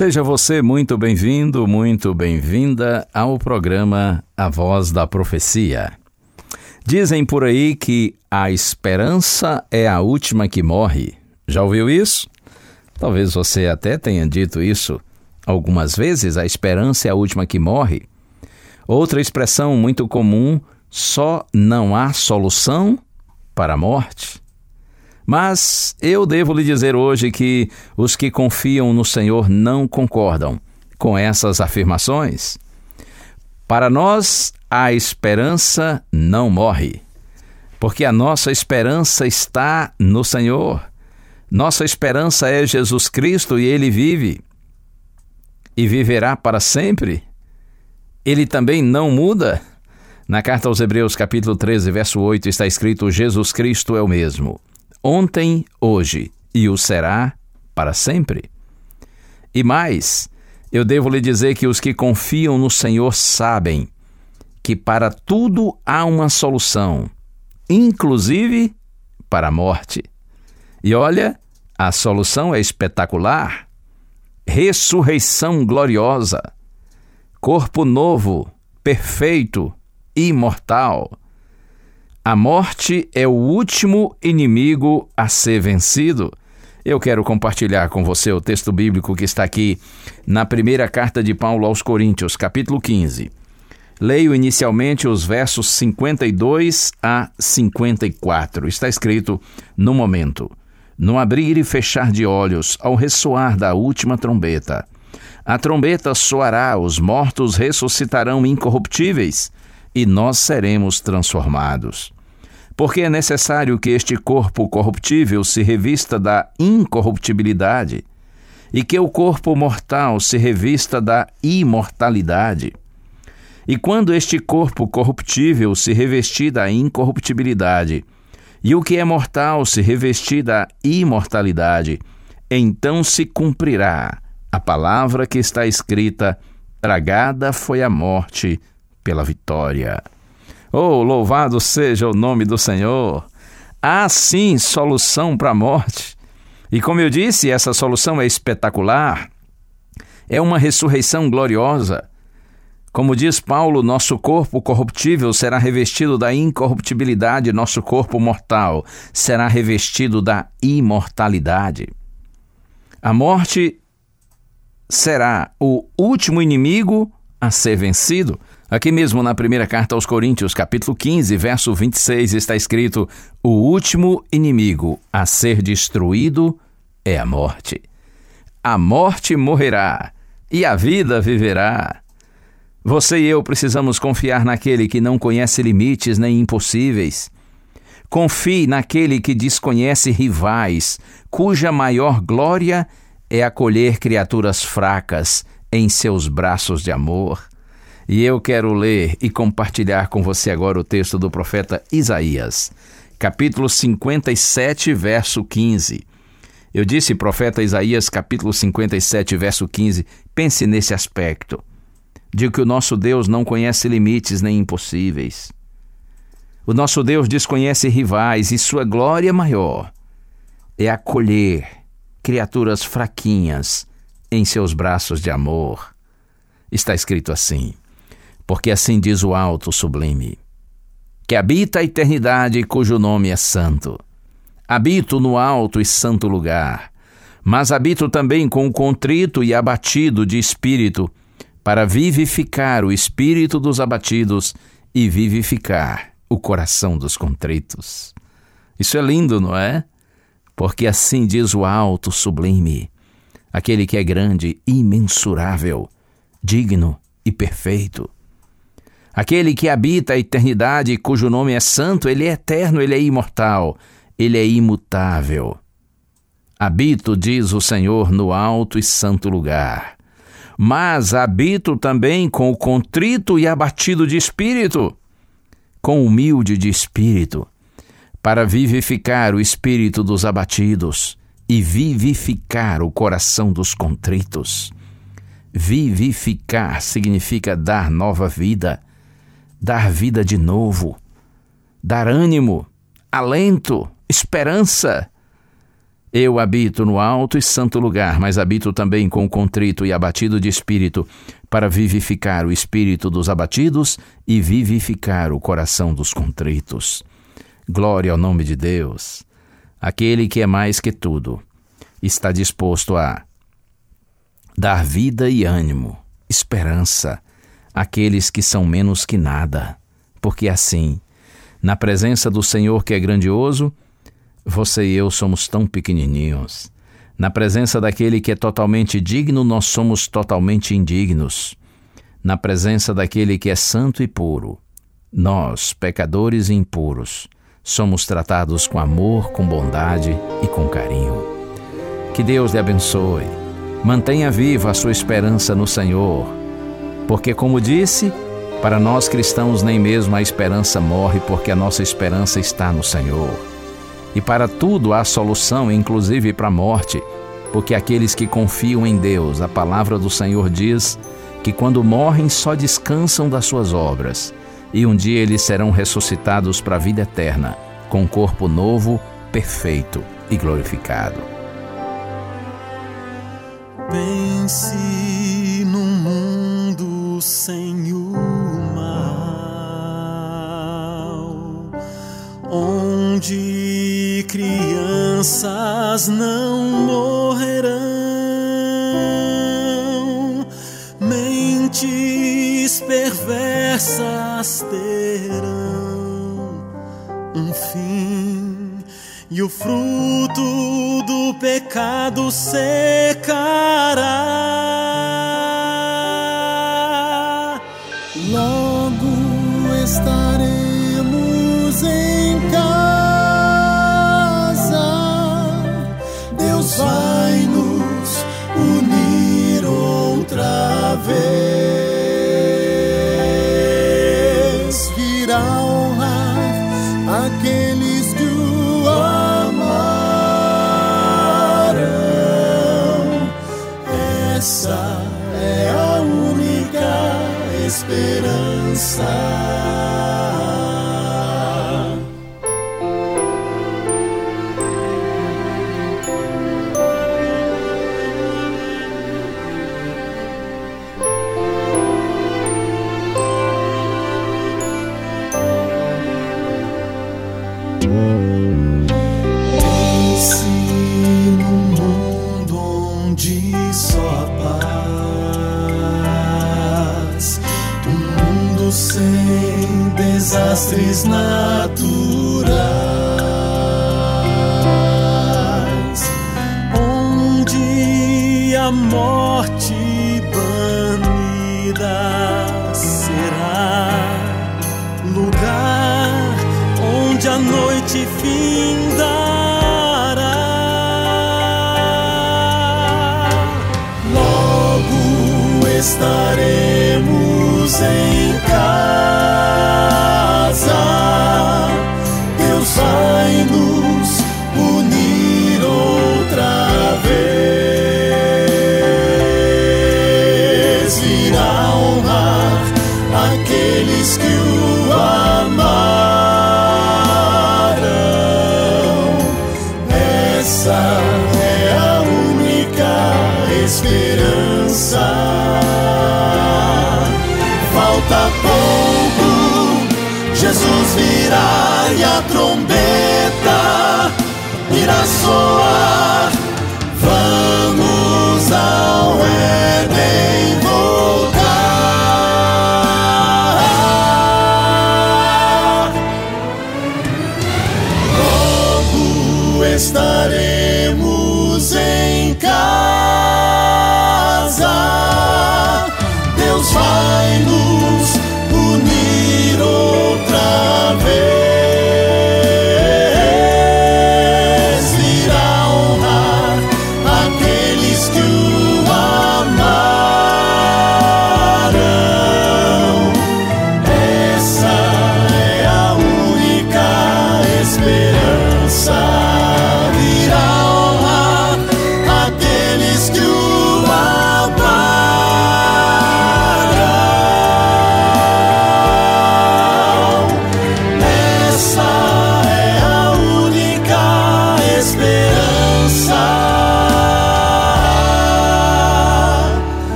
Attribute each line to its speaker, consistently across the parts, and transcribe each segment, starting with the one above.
Speaker 1: Seja você muito bem-vindo, muito bem-vinda ao programa A Voz da Profecia. Dizem por aí que a esperança é a última que morre. Já ouviu isso? Talvez você até tenha dito isso algumas vezes: a esperança é a última que morre. Outra expressão muito comum: só não há solução para a morte. Mas eu devo lhe dizer hoje que os que confiam no Senhor não concordam com essas afirmações. Para nós, a esperança não morre, porque a nossa esperança está no Senhor. Nossa esperança é Jesus Cristo e Ele vive e viverá para sempre. Ele também não muda. Na carta aos Hebreus, capítulo 13, verso 8, está escrito: Jesus Cristo é o mesmo, ontem, hoje e o será para sempre. E mais, eu devo lhe dizer que os que confiam no Senhor sabem que para tudo há uma solução, inclusive para a morte. E olha, a solução é espetacular. Ressurreição gloriosa. Corpo novo, perfeito, imortal. A morte é o último inimigo a ser vencido. Eu quero compartilhar com você o texto bíblico que está aqui na primeira carta de Paulo aos Coríntios, capítulo 15. Leio inicialmente os versos 52 a 54. Está escrito: No momento, no abrir e fechar de olhos, ao ressoar da última trombeta. A trombeta soará, os mortos ressuscitarão incorruptíveis, e nós seremos transformados. Porque é necessário que este corpo corruptível se revista da incorruptibilidade, e que o corpo mortal se revista da imortalidade. E quando este corpo corruptível se revestir da incorruptibilidade, e o que é mortal se revestir da imortalidade, então se cumprirá a palavra que está escrita: tragada foi a morte pela vitória. Oh, louvado seja o nome do Senhor! Há sim solução para a morte. E como eu disse, essa solução é espetacular. É uma ressurreição gloriosa. Como diz Paulo, nosso corpo corruptível será revestido da incorruptibilidade, nosso corpo mortal será revestido da imortalidade. A morte será o último inimigo a ser vencido. Aqui mesmo na primeira carta aos Coríntios, capítulo 15, verso 26, está escrito: O último inimigo a ser destruído é a morte. A morte morrerá e a vida viverá. Você e eu precisamos confiar naquele que não conhece limites nem impossíveis. Confie naquele que desconhece rivais, cuja maior glória é acolher criaturas fracas em seus braços de amor. E eu quero ler e compartilhar com você agora o texto do profeta Isaías, capítulo 57, verso 15. Eu disse, profeta Isaías, capítulo 57, verso 15, pense nesse aspecto. De que o nosso Deus não conhece limites nem impossíveis. O nosso Deus desconhece rivais e sua glória maior é acolher criaturas fraquinhas em seus braços de amor. Está escrito assim porque assim diz o Alto Sublime, que habita a eternidade cujo nome é Santo. Habito no alto e santo lugar, mas habito também com o contrito e abatido de espírito, para vivificar o espírito dos abatidos e vivificar o coração dos contritos. Isso é lindo, não é? Porque assim diz o alto sublime, aquele que é grande, imensurável, digno e perfeito. Aquele que habita a eternidade, cujo nome é santo, ele é eterno, ele é imortal, ele é imutável. Habito, diz o Senhor, no alto e santo lugar. Mas habito também com o contrito e abatido de espírito, com o humilde de espírito, para vivificar o espírito dos abatidos e vivificar o coração dos contritos. Vivificar significa dar nova vida dar vida de novo, dar ânimo, alento, esperança. Eu habito no alto e santo lugar, mas habito também com contrito e abatido de espírito, para vivificar o espírito dos abatidos e vivificar o coração dos contritos. Glória ao nome de Deus. Aquele que é mais que tudo está disposto a dar vida e ânimo, esperança, aqueles que são menos que nada, porque assim, na presença do Senhor que é grandioso, você e eu somos tão pequenininhos. Na presença daquele que é totalmente digno, nós somos totalmente indignos. Na presença daquele que é santo e puro, nós, pecadores e impuros, somos tratados com amor, com bondade e com carinho. Que Deus lhe abençoe. Mantenha viva a sua esperança no Senhor porque, como disse, para nós cristãos nem mesmo a esperança morre, porque a nossa esperança está no Senhor. E para tudo há solução, inclusive para a morte, porque aqueles que confiam em Deus, a palavra do Senhor diz que quando morrem só descansam das suas obras, e um dia eles serão ressuscitados para a vida eterna, com um corpo novo, perfeito e glorificado.
Speaker 2: Pense o sem o mal, onde crianças não morrerão, mentes perversas terão um fim e o fruto do pecado secará. vez. desastres naturais, onde a morte banida será lugar onde a noite findará. Logo estaremos em casa. esperança. Falta pouco, Jesus virá e a trombeta irá soar. Vamos ao Éden voltar. Logo estarei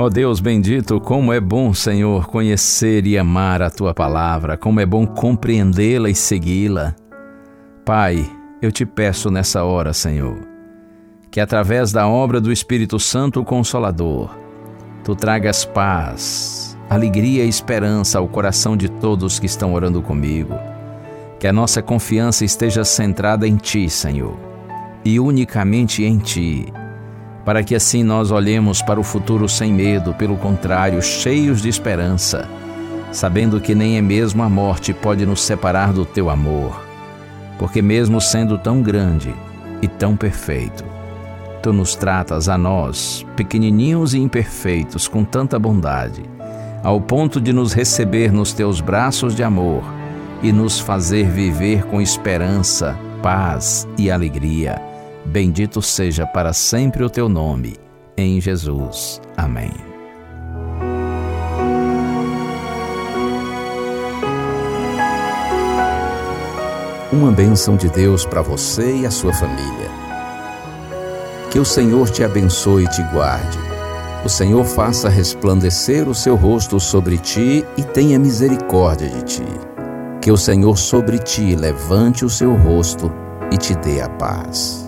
Speaker 1: Ó Deus bendito, como é bom, Senhor, conhecer e amar a tua palavra, como é bom compreendê-la e segui-la. Pai, eu te peço nessa hora, Senhor, que através da obra do Espírito Santo Consolador, tu tragas paz, alegria e esperança ao coração de todos que estão orando comigo. Que a nossa confiança esteja centrada em ti, Senhor, e unicamente em ti para que assim nós olhemos para o futuro sem medo, pelo contrário, cheios de esperança, sabendo que nem é mesmo a morte pode nos separar do teu amor, porque mesmo sendo tão grande e tão perfeito, tu nos tratas a nós, pequenininhos e imperfeitos, com tanta bondade, ao ponto de nos receber nos teus braços de amor e nos fazer viver com esperança, paz e alegria. Bendito seja para sempre o teu nome, em Jesus. Amém.
Speaker 3: Uma bênção de Deus para você e a sua família. Que o Senhor te abençoe e te guarde. O Senhor faça resplandecer o seu rosto sobre ti e tenha misericórdia de ti. Que o Senhor sobre ti levante o seu rosto e te dê a paz.